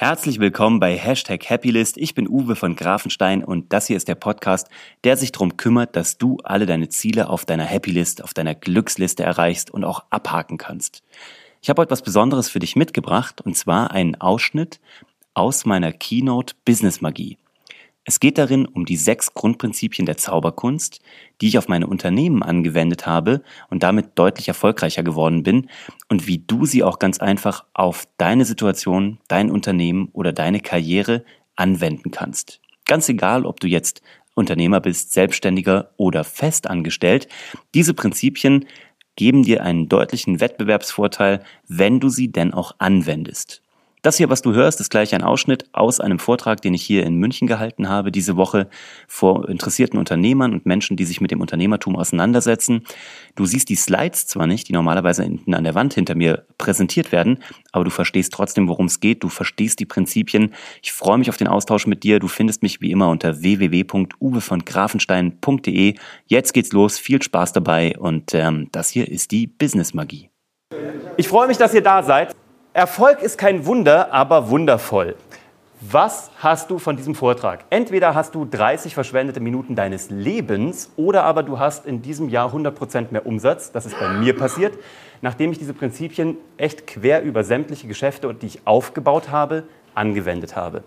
Herzlich willkommen bei Hashtag Happylist. Ich bin Uwe von Grafenstein und das hier ist der Podcast, der sich darum kümmert, dass du alle deine Ziele auf deiner Happylist, auf deiner Glücksliste erreichst und auch abhaken kannst. Ich habe heute was Besonderes für dich mitgebracht und zwar einen Ausschnitt aus meiner Keynote Business Magie. Es geht darin um die sechs Grundprinzipien der Zauberkunst, die ich auf meine Unternehmen angewendet habe und damit deutlich erfolgreicher geworden bin und wie du sie auch ganz einfach auf deine Situation, dein Unternehmen oder deine Karriere anwenden kannst. Ganz egal, ob du jetzt Unternehmer bist, Selbstständiger oder festangestellt, diese Prinzipien geben dir einen deutlichen Wettbewerbsvorteil, wenn du sie denn auch anwendest. Das hier, was du hörst, ist gleich ein Ausschnitt aus einem Vortrag, den ich hier in München gehalten habe, diese Woche vor interessierten Unternehmern und Menschen, die sich mit dem Unternehmertum auseinandersetzen. Du siehst die Slides zwar nicht, die normalerweise hinten an der Wand hinter mir präsentiert werden, aber du verstehst trotzdem, worum es geht. Du verstehst die Prinzipien. Ich freue mich auf den Austausch mit dir. Du findest mich wie immer unter www.uwevongrafenstein.de. Jetzt geht's los. Viel Spaß dabei und ähm, das hier ist die Business Magie. Ich freue mich, dass ihr da seid. Erfolg ist kein Wunder, aber wundervoll. Was hast du von diesem Vortrag? Entweder hast du 30 verschwendete Minuten deines Lebens oder aber du hast in diesem Jahr 100% mehr Umsatz. Das ist bei mir passiert, nachdem ich diese Prinzipien echt quer über sämtliche Geschäfte, die ich aufgebaut habe, angewendet habe.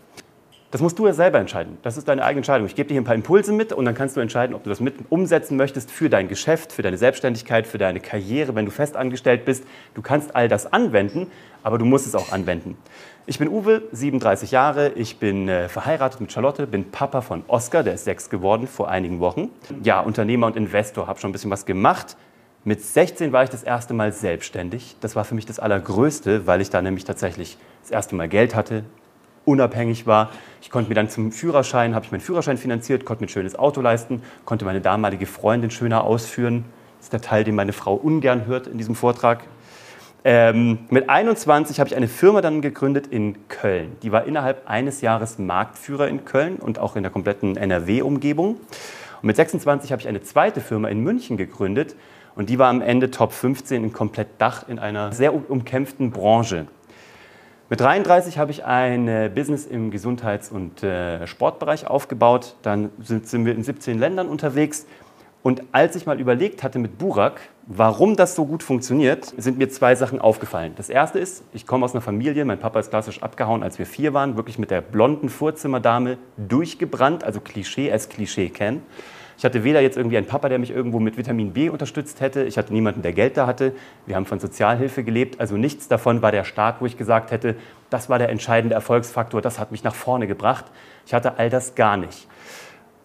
Das musst du ja selber entscheiden. Das ist deine eigene Entscheidung. Ich gebe dir hier ein paar Impulse mit und dann kannst du entscheiden, ob du das mit umsetzen möchtest für dein Geschäft, für deine Selbstständigkeit, für deine Karriere, wenn du festangestellt bist. Du kannst all das anwenden, aber du musst es auch anwenden. Ich bin Uwe, 37 Jahre, ich bin äh, verheiratet mit Charlotte, bin Papa von Oscar, der ist sechs geworden vor einigen Wochen. Ja, Unternehmer und Investor, habe schon ein bisschen was gemacht. Mit 16 war ich das erste Mal selbstständig. Das war für mich das Allergrößte, weil ich da nämlich tatsächlich das erste Mal Geld hatte, unabhängig war. Ich konnte mir dann zum Führerschein, habe ich meinen Führerschein finanziert, konnte mir ein schönes Auto leisten, konnte meine damalige Freundin schöner ausführen. Das ist der Teil, den meine Frau ungern hört in diesem Vortrag. Ähm, mit 21 habe ich eine Firma dann gegründet in Köln. Die war innerhalb eines Jahres Marktführer in Köln und auch in der kompletten NRW-Umgebung. Und mit 26 habe ich eine zweite Firma in München gegründet und die war am Ende Top 15 in komplett Dach in einer sehr umkämpften Branche. Mit 33 habe ich ein Business im Gesundheits- und äh, Sportbereich aufgebaut. Dann sind, sind wir in 17 Ländern unterwegs. Und als ich mal überlegt hatte mit Burak, warum das so gut funktioniert, sind mir zwei Sachen aufgefallen. Das erste ist, ich komme aus einer Familie, mein Papa ist klassisch abgehauen, als wir vier waren, wirklich mit der blonden Vorzimmerdame durchgebrannt, also Klischee als Klischee kennen. Ich hatte weder jetzt irgendwie einen Papa, der mich irgendwo mit Vitamin B unterstützt hätte. Ich hatte niemanden, der Geld da hatte. Wir haben von Sozialhilfe gelebt. Also nichts davon war der Start, wo ich gesagt hätte, das war der entscheidende Erfolgsfaktor, das hat mich nach vorne gebracht. Ich hatte all das gar nicht.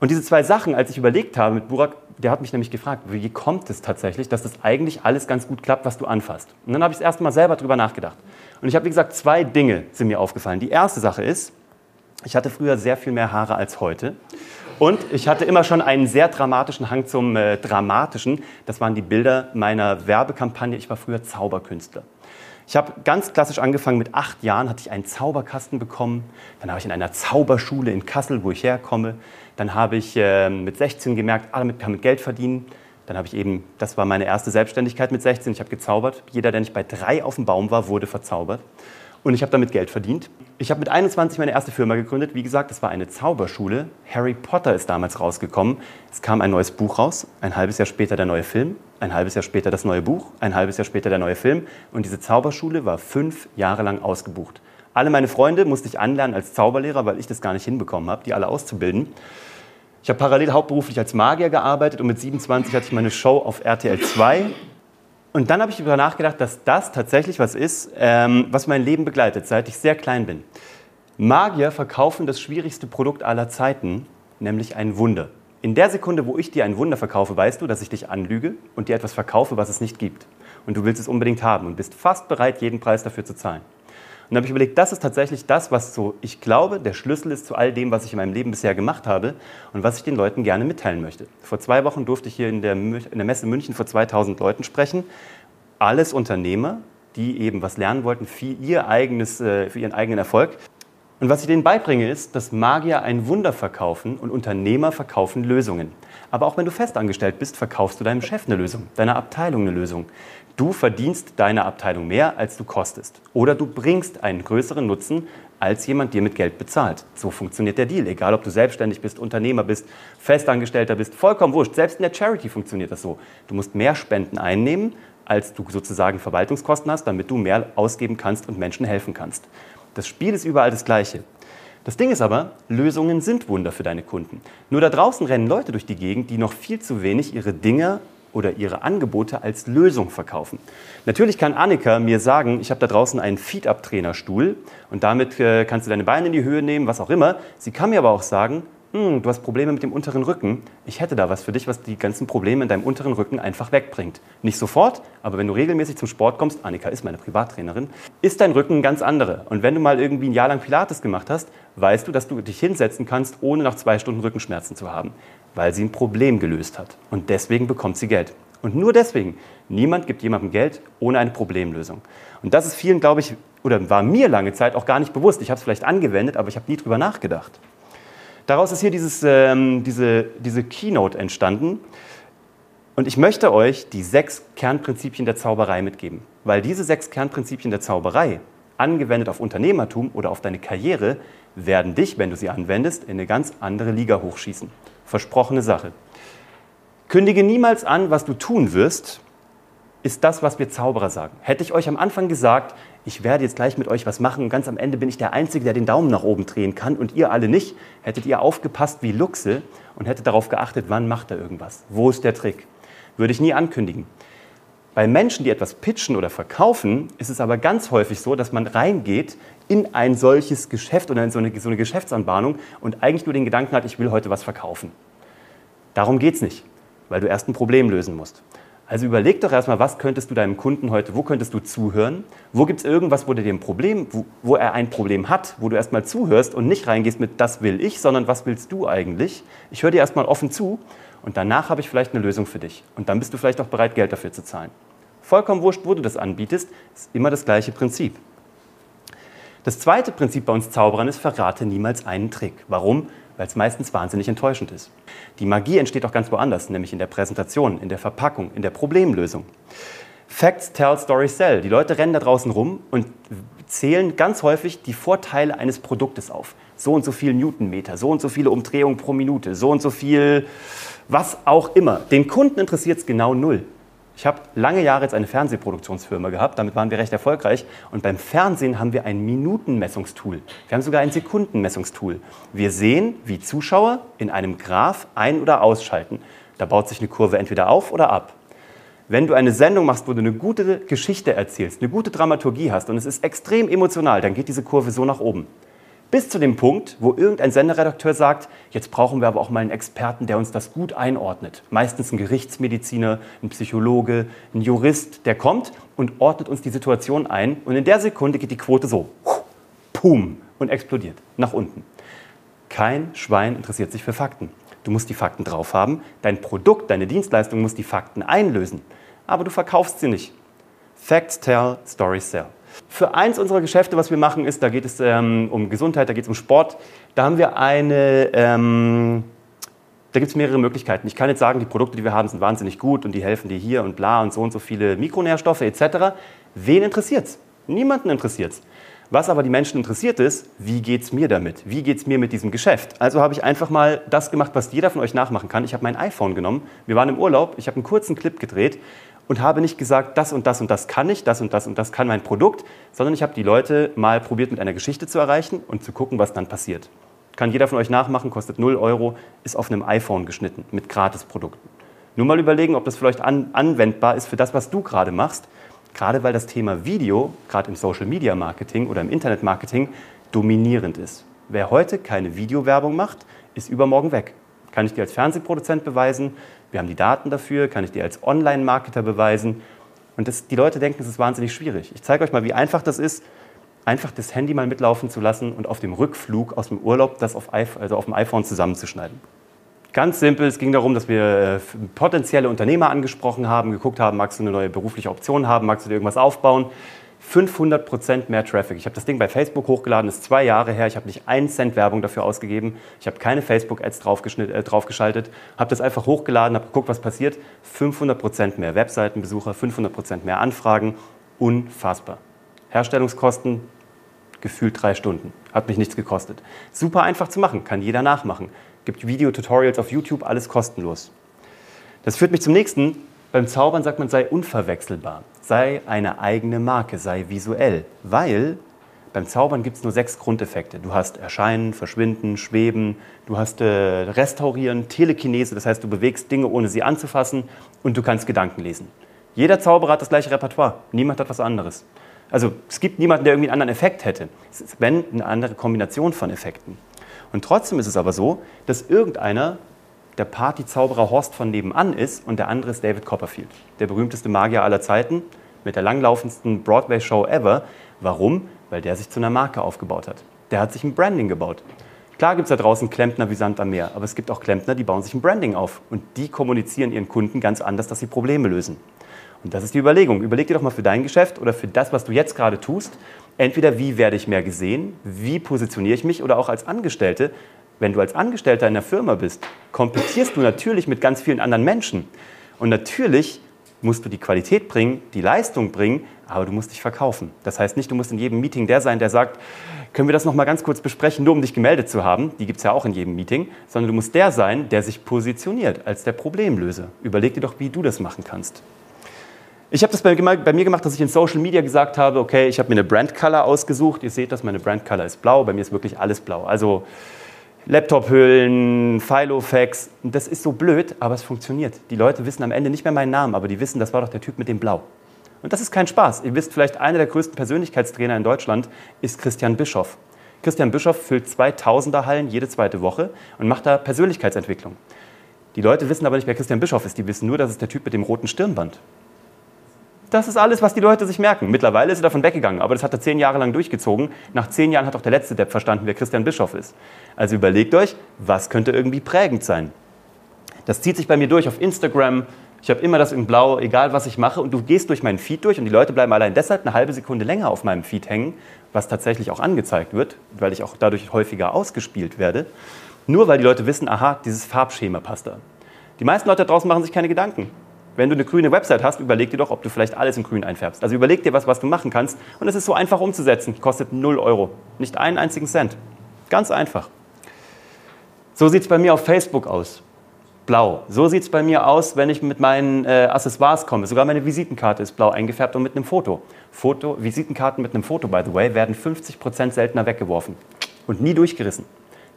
Und diese zwei Sachen, als ich überlegt habe mit Burak, der hat mich nämlich gefragt, wie kommt es tatsächlich, dass das eigentlich alles ganz gut klappt, was du anfasst. Und dann habe ich das erste Mal selber drüber nachgedacht. Und ich habe, wie gesagt, zwei Dinge sind mir aufgefallen. Die erste Sache ist, ich hatte früher sehr viel mehr Haare als heute. Und ich hatte immer schon einen sehr dramatischen Hang zum äh, Dramatischen. Das waren die Bilder meiner Werbekampagne. Ich war früher Zauberkünstler. Ich habe ganz klassisch angefangen. Mit acht Jahren hatte ich einen Zauberkasten bekommen. Dann habe ich in einer Zauberschule in Kassel, wo ich herkomme. Dann habe ich äh, mit 16 gemerkt, ah, damit kann man Geld verdienen. Dann habe ich eben, das war meine erste Selbstständigkeit mit 16. Ich habe gezaubert. Jeder, der nicht bei drei auf dem Baum war, wurde verzaubert. Und ich habe damit Geld verdient. Ich habe mit 21 meine erste Firma gegründet. Wie gesagt, das war eine Zauberschule. Harry Potter ist damals rausgekommen. Es kam ein neues Buch raus. Ein halbes Jahr später der neue Film. Ein halbes Jahr später das neue Buch. Ein halbes Jahr später der neue Film. Und diese Zauberschule war fünf Jahre lang ausgebucht. Alle meine Freunde musste ich anlernen als Zauberlehrer, weil ich das gar nicht hinbekommen habe, die alle auszubilden. Ich habe parallel hauptberuflich als Magier gearbeitet und mit 27 hatte ich meine Show auf RTL 2 und dann habe ich darüber nachgedacht, dass das tatsächlich was ist, ähm, was mein Leben begleitet, seit ich sehr klein bin. Magier verkaufen das schwierigste Produkt aller Zeiten, nämlich ein Wunder. In der Sekunde, wo ich dir ein Wunder verkaufe, weißt du, dass ich dich anlüge und dir etwas verkaufe, was es nicht gibt. Und du willst es unbedingt haben und bist fast bereit, jeden Preis dafür zu zahlen. Und dann habe ich überlegt, das ist tatsächlich das, was so, ich glaube, der Schlüssel ist zu all dem, was ich in meinem Leben bisher gemacht habe und was ich den Leuten gerne mitteilen möchte. Vor zwei Wochen durfte ich hier in der, in der Messe München vor 2000 Leuten sprechen. Alles Unternehmer, die eben was lernen wollten für, ihr eigenes, äh, für ihren eigenen Erfolg. Und was ich denen beibringe, ist, dass Magier ein Wunder verkaufen und Unternehmer verkaufen Lösungen. Aber auch wenn du festangestellt bist, verkaufst du deinem Chef eine Lösung, deiner Abteilung eine Lösung. Du verdienst deiner Abteilung mehr, als du kostest. Oder du bringst einen größeren Nutzen, als jemand dir mit Geld bezahlt. So funktioniert der Deal. Egal, ob du selbstständig bist, Unternehmer bist, Festangestellter bist, vollkommen wurscht. Selbst in der Charity funktioniert das so. Du musst mehr Spenden einnehmen, als du sozusagen Verwaltungskosten hast, damit du mehr ausgeben kannst und Menschen helfen kannst. Das Spiel ist überall das gleiche. Das Ding ist aber, Lösungen sind Wunder für deine Kunden. Nur da draußen rennen Leute durch die Gegend, die noch viel zu wenig ihre Dinge oder ihre Angebote als Lösung verkaufen. Natürlich kann Annika mir sagen, ich habe da draußen einen Feed-Up-Trainerstuhl und damit äh, kannst du deine Beine in die Höhe nehmen, was auch immer. Sie kann mir aber auch sagen, hm, du hast Probleme mit dem unteren Rücken. Ich hätte da was für dich, was die ganzen Probleme in deinem unteren Rücken einfach wegbringt. Nicht sofort, aber wenn du regelmäßig zum Sport kommst, Annika ist meine Privattrainerin, ist dein Rücken ganz anderer. Und wenn du mal irgendwie ein Jahr lang Pilates gemacht hast, weißt du, dass du dich hinsetzen kannst, ohne nach zwei Stunden Rückenschmerzen zu haben, weil sie ein Problem gelöst hat. Und deswegen bekommt sie Geld. Und nur deswegen. Niemand gibt jemandem Geld ohne eine Problemlösung. Und das ist vielen, glaube ich, oder war mir lange Zeit auch gar nicht bewusst. Ich habe es vielleicht angewendet, aber ich habe nie drüber nachgedacht. Daraus ist hier dieses, ähm, diese, diese Keynote entstanden. Und ich möchte euch die sechs Kernprinzipien der Zauberei mitgeben. Weil diese sechs Kernprinzipien der Zauberei, angewendet auf Unternehmertum oder auf deine Karriere, werden dich, wenn du sie anwendest, in eine ganz andere Liga hochschießen. Versprochene Sache. Kündige niemals an, was du tun wirst, ist das, was wir Zauberer sagen. Hätte ich euch am Anfang gesagt, ich werde jetzt gleich mit euch was machen und ganz am Ende bin ich der Einzige, der den Daumen nach oben drehen kann und ihr alle nicht, hättet ihr aufgepasst wie Luchse und hättet darauf geachtet, wann macht er irgendwas, wo ist der Trick. Würde ich nie ankündigen. Bei Menschen, die etwas pitchen oder verkaufen, ist es aber ganz häufig so, dass man reingeht in ein solches Geschäft oder in so eine, so eine Geschäftsanbahnung und eigentlich nur den Gedanken hat, ich will heute was verkaufen. Darum geht es nicht, weil du erst ein Problem lösen musst. Also überleg doch erstmal, was könntest du deinem Kunden heute, wo könntest du zuhören? Wo gibt es irgendwas, wo dir ein Problem, wo, wo er ein Problem hat, wo du erstmal zuhörst und nicht reingehst mit das will ich, sondern was willst du eigentlich? Ich höre dir erstmal offen zu und danach habe ich vielleicht eine Lösung für dich. Und dann bist du vielleicht auch bereit, Geld dafür zu zahlen. Vollkommen wurscht, wo du das anbietest, ist immer das gleiche Prinzip. Das zweite Prinzip bei uns Zauberern ist, verrate niemals einen Trick. Warum? Weil es meistens wahnsinnig enttäuschend ist. Die Magie entsteht auch ganz woanders, nämlich in der Präsentation, in der Verpackung, in der Problemlösung. Facts tell, Stories sell. Die Leute rennen da draußen rum und zählen ganz häufig die Vorteile eines Produktes auf. So und so viel Newtonmeter, so und so viele Umdrehungen pro Minute, so und so viel, was auch immer. Den Kunden interessiert es genau null. Ich habe lange Jahre jetzt eine Fernsehproduktionsfirma gehabt, damit waren wir recht erfolgreich. Und beim Fernsehen haben wir ein Minutenmessungstool. Wir haben sogar ein Sekundenmessungstool. Wir sehen, wie Zuschauer in einem Graph ein- oder ausschalten. Da baut sich eine Kurve entweder auf oder ab. Wenn du eine Sendung machst, wo du eine gute Geschichte erzählst, eine gute Dramaturgie hast und es ist extrem emotional, dann geht diese Kurve so nach oben. Bis zu dem Punkt, wo irgendein Senderedakteur sagt, jetzt brauchen wir aber auch mal einen Experten, der uns das gut einordnet. Meistens ein Gerichtsmediziner, ein Psychologe, ein Jurist, der kommt und ordnet uns die Situation ein. Und in der Sekunde geht die Quote so, pum, und explodiert nach unten. Kein Schwein interessiert sich für Fakten. Du musst die Fakten drauf haben. Dein Produkt, deine Dienstleistung muss die Fakten einlösen. Aber du verkaufst sie nicht. Facts tell, stories sell. Für eins unserer Geschäfte, was wir machen, ist, da geht es ähm, um Gesundheit, da geht es um Sport. Da haben wir eine, ähm, da gibt es mehrere Möglichkeiten. Ich kann jetzt sagen, die Produkte, die wir haben, sind wahnsinnig gut und die helfen dir hier und bla und so und so viele Mikronährstoffe etc. Wen interessiert es? Niemanden interessiert es. Was aber die Menschen interessiert ist, wie geht es mir damit? Wie geht es mir mit diesem Geschäft? Also habe ich einfach mal das gemacht, was jeder von euch nachmachen kann. Ich habe mein iPhone genommen, wir waren im Urlaub, ich habe einen kurzen Clip gedreht und habe nicht gesagt, das und das und das kann ich, das und das und das kann mein Produkt, sondern ich habe die Leute mal probiert mit einer Geschichte zu erreichen und zu gucken, was dann passiert. Kann jeder von euch nachmachen, kostet 0 Euro, ist auf einem iPhone geschnitten mit Gratisprodukten. Nur mal überlegen, ob das vielleicht an, anwendbar ist für das, was du gerade machst. Gerade weil das Thema Video, gerade im Social Media Marketing oder im Internet Marketing, dominierend ist. Wer heute keine Videowerbung macht, ist übermorgen weg. Kann ich dir als Fernsehproduzent beweisen, wir haben die Daten dafür, kann ich dir als Online-Marketer beweisen. Und das, die Leute denken, es ist wahnsinnig schwierig. Ich zeige euch mal, wie einfach das ist, einfach das Handy mal mitlaufen zu lassen und auf dem Rückflug aus dem Urlaub das auf, also auf dem iPhone zusammenzuschneiden. Ganz simpel, es ging darum, dass wir äh, potenzielle Unternehmer angesprochen haben, geguckt haben, magst du eine neue berufliche Option haben, magst du dir irgendwas aufbauen. 500% mehr Traffic. Ich habe das Ding bei Facebook hochgeladen, ist zwei Jahre her. Ich habe nicht einen Cent Werbung dafür ausgegeben. Ich habe keine Facebook-Ads äh, draufgeschaltet. Habe das einfach hochgeladen, habe geguckt, was passiert. 500% mehr Webseitenbesucher, 500% mehr Anfragen. Unfassbar. Herstellungskosten gefühlt drei Stunden. Hat mich nichts gekostet. Super einfach zu machen, kann jeder nachmachen. Gibt Videotutorials auf YouTube, alles kostenlos. Das führt mich zum nächsten. Beim Zaubern sagt man, sei unverwechselbar, sei eine eigene Marke, sei visuell, weil beim Zaubern gibt es nur sechs Grundeffekte. Du hast Erscheinen, Verschwinden, Schweben, du hast äh, Restaurieren, Telekinese, das heißt, du bewegst Dinge, ohne sie anzufassen und du kannst Gedanken lesen. Jeder Zauberer hat das gleiche Repertoire, niemand hat was anderes. Also es gibt niemanden, der irgendwie einen anderen Effekt hätte. Es ist, wenn, eine andere Kombination von Effekten. Und trotzdem ist es aber so, dass irgendeiner der Partyzauberer Horst von nebenan ist und der andere ist David Copperfield, der berühmteste Magier aller Zeiten mit der langlaufendsten Broadway-Show ever. Warum? Weil der sich zu einer Marke aufgebaut hat. Der hat sich ein Branding gebaut. Klar gibt es da draußen Klempner wie Sand am Meer, aber es gibt auch Klempner, die bauen sich ein Branding auf und die kommunizieren ihren Kunden ganz anders, dass sie Probleme lösen. Und das ist die Überlegung. Überleg dir doch mal für dein Geschäft oder für das, was du jetzt gerade tust, entweder wie werde ich mehr gesehen, wie positioniere ich mich oder auch als Angestellte, wenn du als Angestellter in der Firma bist, kompetierst du natürlich mit ganz vielen anderen Menschen. Und natürlich musst du die Qualität bringen, die Leistung bringen, aber du musst dich verkaufen. Das heißt nicht, du musst in jedem Meeting der sein, der sagt, können wir das noch mal ganz kurz besprechen, nur um dich gemeldet zu haben. Die gibt es ja auch in jedem Meeting. Sondern du musst der sein, der sich positioniert als der Problemlöser. Überleg dir doch, wie du das machen kannst. Ich habe das bei, bei, mir gemacht, dass ich in Social Media gesagt habe, okay, ich habe mir eine Brand Color ausgesucht. Ihr seht, dass meine Brand Color ist blau. Bei mir ist wirklich alles blau. Also Laptop-Hüllen, Filofax. Das ist so blöd, aber es funktioniert. Die Leute wissen am Ende nicht mehr meinen Namen, aber die wissen, das war doch der Typ mit dem Blau. Und das ist kein Spaß. Ihr wisst vielleicht, einer der größten Persönlichkeitstrainer in Deutschland ist Christian Bischoff. Christian Bischoff füllt 2000er Hallen jede zweite Woche und macht da Persönlichkeitsentwicklung. Die Leute wissen aber nicht, wer Christian Bischoff ist. Die wissen nur, dass es der Typ mit dem roten Stirnband. Das ist alles, was die Leute sich merken. Mittlerweile ist er davon weggegangen, aber das hat er zehn Jahre lang durchgezogen. Nach zehn Jahren hat auch der letzte Depp verstanden, wer Christian Bischoff ist. Also überlegt euch, was könnte irgendwie prägend sein. Das zieht sich bei mir durch auf Instagram. Ich habe immer das in Blau, egal was ich mache. Und du gehst durch meinen Feed durch und die Leute bleiben allein deshalb eine halbe Sekunde länger auf meinem Feed hängen, was tatsächlich auch angezeigt wird, weil ich auch dadurch häufiger ausgespielt werde. Nur weil die Leute wissen, aha, dieses Farbschema passt da. Die meisten Leute da draußen machen sich keine Gedanken wenn du eine grüne Website hast, überleg dir doch, ob du vielleicht alles in grün einfärbst. Also überleg dir was, was du machen kannst. Und es ist so einfach umzusetzen. Kostet 0 Euro. Nicht einen einzigen Cent. Ganz einfach. So sieht es bei mir auf Facebook aus. Blau. So sieht es bei mir aus, wenn ich mit meinen äh, Accessoires komme. Sogar meine Visitenkarte ist blau eingefärbt und mit einem Foto. Foto. Visitenkarten mit einem Foto, by the way, werden 50% seltener weggeworfen. Und nie durchgerissen.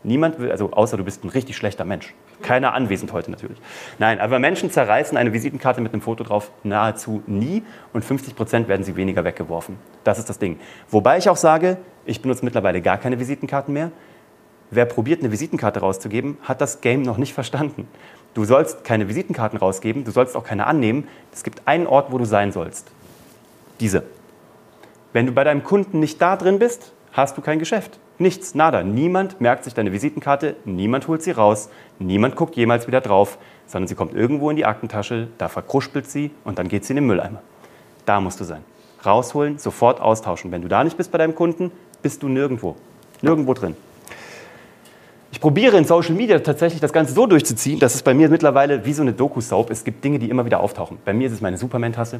Niemand will, also außer du bist ein richtig schlechter Mensch. Keiner anwesend heute natürlich. Nein, aber Menschen zerreißen eine Visitenkarte mit einem Foto drauf nahezu nie und 50 Prozent werden sie weniger weggeworfen. Das ist das Ding. Wobei ich auch sage, ich benutze mittlerweile gar keine Visitenkarten mehr. Wer probiert, eine Visitenkarte rauszugeben, hat das Game noch nicht verstanden. Du sollst keine Visitenkarten rausgeben, du sollst auch keine annehmen. Es gibt einen Ort, wo du sein sollst. Diese. Wenn du bei deinem Kunden nicht da drin bist, hast du kein Geschäft. Nichts, nada. Niemand merkt sich deine Visitenkarte, niemand holt sie raus, niemand guckt jemals wieder drauf, sondern sie kommt irgendwo in die Aktentasche, da verkruspelt sie und dann geht sie in den Mülleimer. Da musst du sein. Rausholen, sofort austauschen. Wenn du da nicht bist bei deinem Kunden, bist du nirgendwo. Nirgendwo drin. Ich probiere in Social Media tatsächlich das Ganze so durchzuziehen, dass es bei mir mittlerweile wie so eine Doku-Soap, es gibt Dinge, die immer wieder auftauchen. Bei mir ist es meine Superman-Tasse,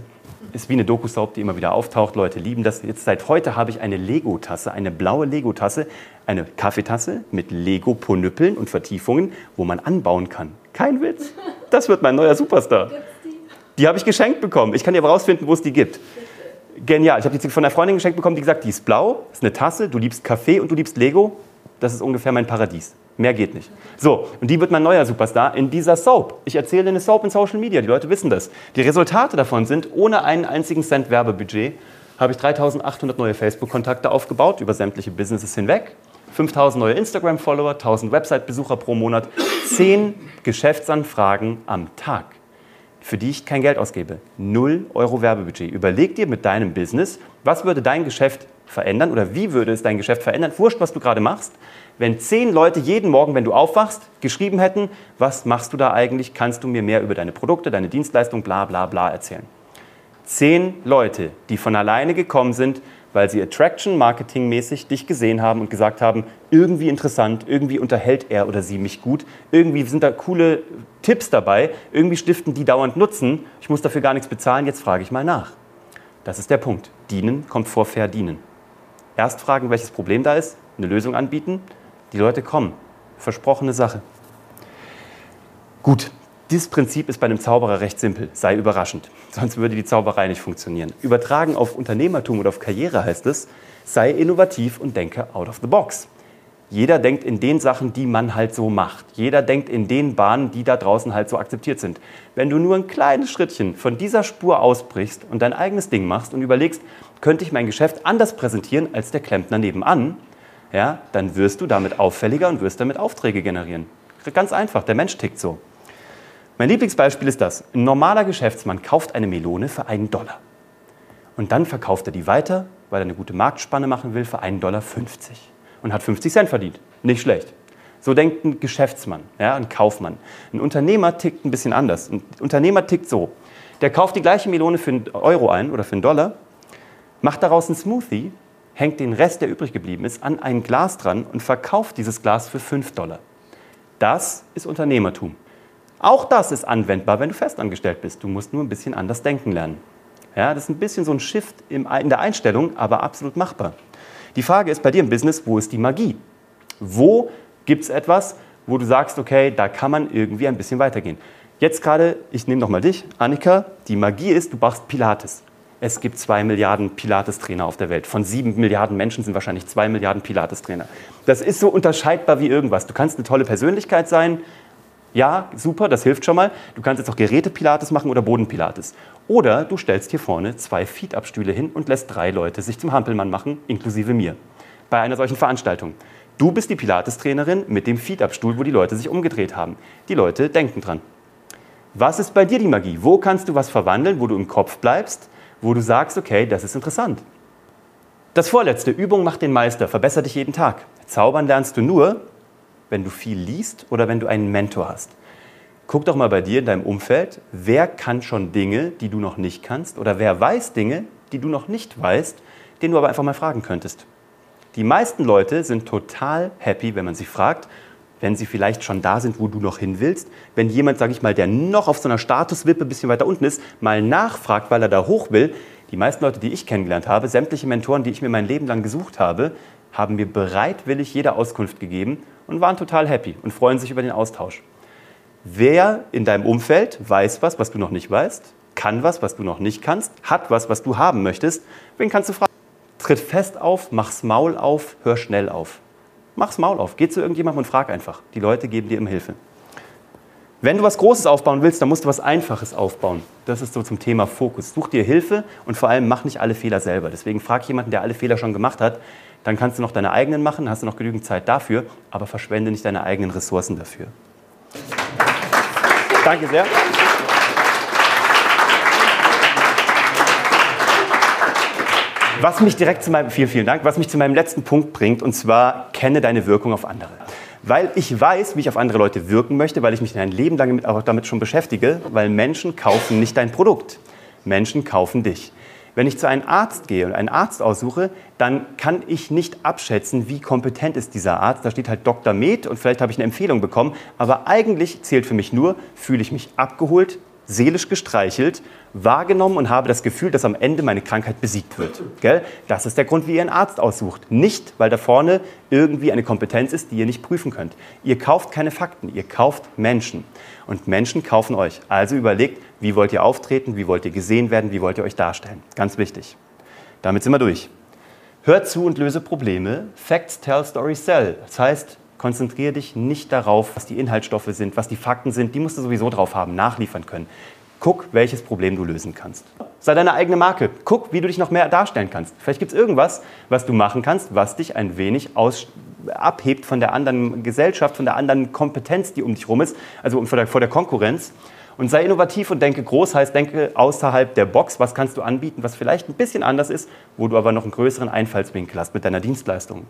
ist wie eine Doku-Soap, die immer wieder auftaucht. Leute lieben das. Jetzt seit heute habe ich eine Lego-Tasse, eine blaue Lego-Tasse, eine Kaffeetasse mit Lego-Ponüppeln und Vertiefungen, wo man anbauen kann. Kein Witz. Das wird mein neuer Superstar. Die, habe ich geschenkt bekommen. Ich kann dir aber rausfinden, wo es die gibt. Genial. Ich habe die von einer Freundin geschenkt bekommen, die gesagt, die ist blau, ist eine Tasse, du liebst Kaffee und du liebst Lego. Das ist ungefähr mein Paradies. Mehr geht nicht. So, und die wird mein neuer Superstar in dieser Soap. Ich erzähle eine Soap in Social Media, die Leute wissen das. Die Resultate davon sind, ohne einen einzigen Cent Werbebudget habe ich 3800 neue Facebook-Kontakte aufgebaut, über sämtliche Businesses hinweg. 5000 neue Instagram-Follower, 1000 Website-Besucher pro Monat, 10 Geschäftsanfragen am Tag, für die ich kein Geld ausgebe. 0 Euro Werbebudget. Überleg dir mit deinem Business, was würde dein Geschäft verändern oder wie würde es dein Geschäft verändern? Wurscht, was du gerade machst. Wenn zehn Leute jeden Morgen, wenn du aufwachst, geschrieben hätten, was machst du da eigentlich? Kannst du mir mehr über deine Produkte, deine Dienstleistung, bla bla bla erzählen? Zehn Leute, die von alleine gekommen sind, weil sie Attraction Marketing mäßig dich gesehen haben und gesagt haben, irgendwie interessant, irgendwie unterhält er oder sie mich gut, irgendwie sind da coole Tipps dabei, irgendwie stiften die dauernd Nutzen, ich muss dafür gar nichts bezahlen, jetzt frage ich mal nach. Das ist der Punkt. Dienen kommt vor verdienen. Erst fragen, welches Problem da ist, eine Lösung anbieten, die Leute kommen. Versprochene Sache. Gut, dieses Prinzip ist bei einem Zauberer recht simpel, sei überraschend, sonst würde die Zauberei nicht funktionieren. Übertragen auf Unternehmertum oder auf Karriere heißt es, sei innovativ und denke out of the box. Jeder denkt in den Sachen, die man halt so macht. Jeder denkt in den Bahnen, die da draußen halt so akzeptiert sind. Wenn du nur ein kleines Schrittchen von dieser Spur ausbrichst und dein eigenes Ding machst und überlegst, könnte ich mein Geschäft anders präsentieren als der Klempner nebenan, ja, dann wirst du damit auffälliger und wirst damit Aufträge generieren. Ganz einfach, der Mensch tickt so. Mein Lieblingsbeispiel ist das. Ein normaler Geschäftsmann kauft eine Melone für einen Dollar. Und dann verkauft er die weiter, weil er eine gute Marktspanne machen will, für einen Dollar 50. Und hat 50 Cent verdient. Nicht schlecht. So denkt ein Geschäftsmann, ja, ein Kaufmann. Ein Unternehmer tickt ein bisschen anders. Ein Unternehmer tickt so. Der kauft die gleiche Melone für einen Euro ein oder für einen Dollar, macht daraus einen Smoothie, hängt den Rest, der übrig geblieben ist, an ein Glas dran und verkauft dieses Glas für 5 Dollar. Das ist Unternehmertum. Auch das ist anwendbar, wenn du festangestellt bist. Du musst nur ein bisschen anders denken lernen. Ja, das ist ein bisschen so ein Shift in der Einstellung, aber absolut machbar. Die Frage ist bei dir im Business, wo ist die Magie? Wo gibt es etwas, wo du sagst, okay, da kann man irgendwie ein bisschen weitergehen? Jetzt gerade, ich nehme nochmal dich, Annika, die Magie ist, du machst Pilates. Es gibt zwei Milliarden Pilates-Trainer auf der Welt. Von sieben Milliarden Menschen sind wahrscheinlich zwei Milliarden Pilates-Trainer. Das ist so unterscheidbar wie irgendwas. Du kannst eine tolle Persönlichkeit sein, ja, super, das hilft schon mal. Du kannst jetzt auch Geräte-Pilates machen oder Boden-Pilates. Oder du stellst hier vorne zwei Feed-Up-Stühle hin und lässt drei Leute sich zum Hampelmann machen, inklusive mir, bei einer solchen Veranstaltung. Du bist die Pilates-Trainerin mit dem Feed-Up-Stuhl, wo die Leute sich umgedreht haben. Die Leute denken dran. Was ist bei dir die Magie? Wo kannst du was verwandeln, wo du im Kopf bleibst, wo du sagst, okay, das ist interessant? Das vorletzte, Übung macht den Meister, verbessere dich jeden Tag. Zaubern lernst du nur, wenn du viel liest oder wenn du einen Mentor hast. Guck doch mal bei dir in deinem Umfeld, wer kann schon Dinge, die du noch nicht kannst oder wer weiß Dinge, die du noch nicht weißt, den du aber einfach mal fragen könntest. Die meisten Leute sind total happy, wenn man sie fragt, wenn sie vielleicht schon da sind, wo du noch hin willst. Wenn jemand, sage ich mal, der noch auf so einer Statuswippe ein bisschen weiter unten ist, mal nachfragt, weil er da hoch will. Die meisten Leute, die ich kennengelernt habe, sämtliche Mentoren, die ich mir mein Leben lang gesucht habe, haben mir bereitwillig jede Auskunft gegeben und waren total happy und freuen sich über den Austausch. Wer in deinem Umfeld weiß was, was du noch nicht weißt, kann was, was du noch nicht kannst, hat was, was du haben möchtest, wen kannst du fragen? Tritt fest auf, mach's Maul auf, hör schnell auf. Mach's Maul auf, geh zu irgendjemandem und frag einfach. Die Leute geben dir immer Hilfe. Wenn du was Großes aufbauen willst, dann musst du was Einfaches aufbauen. Das ist so zum Thema Fokus. Such dir Hilfe und vor allem mach nicht alle Fehler selber. Deswegen frag jemanden, der alle Fehler schon gemacht hat, dann kannst du noch deine eigenen machen, hast du noch genügend Zeit dafür, aber verschwende nicht deine eigenen Ressourcen dafür. Danke sehr. Was mich direkt zu meinem, vielen, vielen Dank, was mich zu meinem letzten Punkt bringt, und zwar kenne deine Wirkung auf andere. Weil ich weiß, wie ich auf andere Leute wirken möchte, weil ich mich ein Leben lang auch damit schon beschäftige, weil Menschen kaufen nicht dein Produkt. Menschen kaufen dich. Wenn ich zu einem Arzt gehe und einen Arzt aussuche, dann kann ich nicht abschätzen, wie kompetent ist dieser Arzt. Da steht halt Dr. Med und vielleicht habe ich eine Empfehlung bekommen. Aber eigentlich zählt für mich nur, fühle ich mich abgeholt, seelisch gestreichelt, wahrgenommen und habe das Gefühl, dass am Ende meine Krankheit besiegt wird. Gell? Das ist der Grund, wie ihr einen Arzt aussucht. Nicht, weil da vorne irgendwie eine Kompetenz ist, die ihr nicht prüfen könnt. Ihr kauft keine Fakten, ihr kauft Menschen. Und Menschen kaufen euch. Also überlegt, wie wollt ihr auftreten, wie wollt ihr gesehen werden, wie wollt ihr euch darstellen. Ganz wichtig. Damit sind wir durch. Hör zu und löse Probleme. Facts tell, stories sell. Das heißt, konzentriere dich nicht darauf, was die Inhaltsstoffe sind, was die Fakten sind. Die musst du sowieso drauf haben, nachliefern können. Guck, welches Problem du lösen kannst. Sei deine eigene Marke. Guck, wie du dich noch mehr darstellen kannst. Vielleicht gibt es irgendwas, was du machen kannst, was dich ein wenig aus, abhebt von der anderen Gesellschaft, von der anderen Kompetenz, die um dich herum ist, also vor der, vor der Konkurrenz. Und sei innovativ und denke groß, heißt denke außerhalb der Box, was kannst du anbieten, was vielleicht ein bisschen anders ist, wo du aber noch einen größeren Einfallswinkel hast mit deiner Dienstleistung.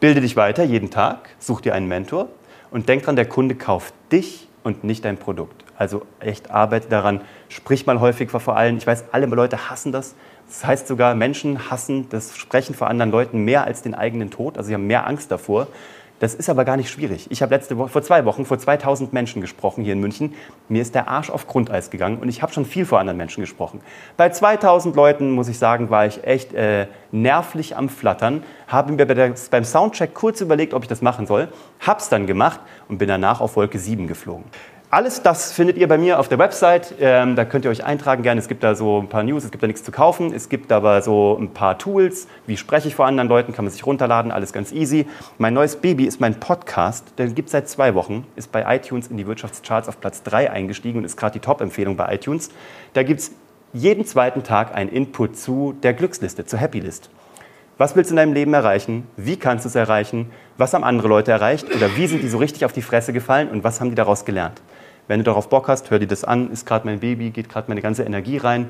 Bilde dich weiter jeden Tag, such dir einen Mentor und denk dran, der Kunde kauft dich und nicht dein Produkt. Also echt arbeite daran, sprich mal häufig vor allen. Ich weiß, alle Leute hassen das. Das heißt sogar, Menschen hassen das Sprechen vor anderen Leuten mehr als den eigenen Tod. Also sie haben mehr Angst davor. Das ist aber gar nicht schwierig. Ich habe letzte Woche, vor zwei Wochen vor 2000 Menschen gesprochen hier in München. Mir ist der Arsch auf Grundeis gegangen und ich habe schon viel vor anderen Menschen gesprochen. Bei 2000 Leuten, muss ich sagen, war ich echt äh, nervlich am Flattern. Habe mir bei der, beim Soundcheck kurz überlegt, ob ich das machen soll. Hab's dann gemacht und bin danach auf Wolke 7 geflogen. Alles das findet ihr bei mir auf der Website. Ähm, da könnt ihr euch eintragen gerne. Es gibt da so ein paar News, es gibt da nichts zu kaufen. Es gibt aber so ein paar Tools. Wie spreche ich vor anderen Leuten? Kann man sich runterladen. Alles ganz easy. Mein neues Baby ist mein Podcast. Der gibt es seit zwei Wochen. Ist bei iTunes in die Wirtschaftscharts auf Platz 3 eingestiegen und ist gerade die Top-Empfehlung bei iTunes. Da gibt es jeden zweiten Tag einen Input zu der Glücksliste, zur Happy List. Was willst du in deinem Leben erreichen? Wie kannst du es erreichen? Was haben andere Leute erreicht? Oder wie sind die so richtig auf die Fresse gefallen und was haben die daraus gelernt? Wenn du darauf Bock hast, hör dir das an. Ist gerade mein Baby, geht gerade meine ganze Energie rein.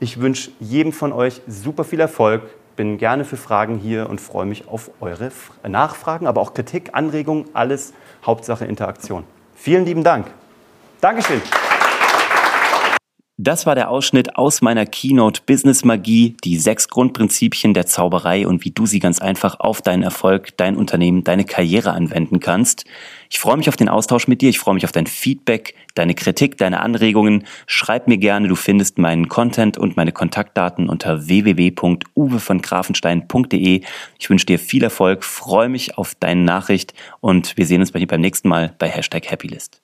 Ich wünsche jedem von euch super viel Erfolg. Bin gerne für Fragen hier und freue mich auf eure Nachfragen, aber auch Kritik, Anregungen, alles Hauptsache Interaktion. Vielen lieben Dank. Dankeschön. Das war der Ausschnitt aus meiner Keynote Business Magie, die sechs Grundprinzipien der Zauberei und wie du sie ganz einfach auf deinen Erfolg, dein Unternehmen, deine Karriere anwenden kannst. Ich freue mich auf den Austausch mit dir, ich freue mich auf dein Feedback, deine Kritik, deine Anregungen. Schreib mir gerne, du findest meinen Content und meine Kontaktdaten unter www.uwevongrafenstein.de. Ich wünsche dir viel Erfolg, freue mich auf deine Nachricht und wir sehen uns bei dir beim nächsten Mal bei Hashtag Happylist.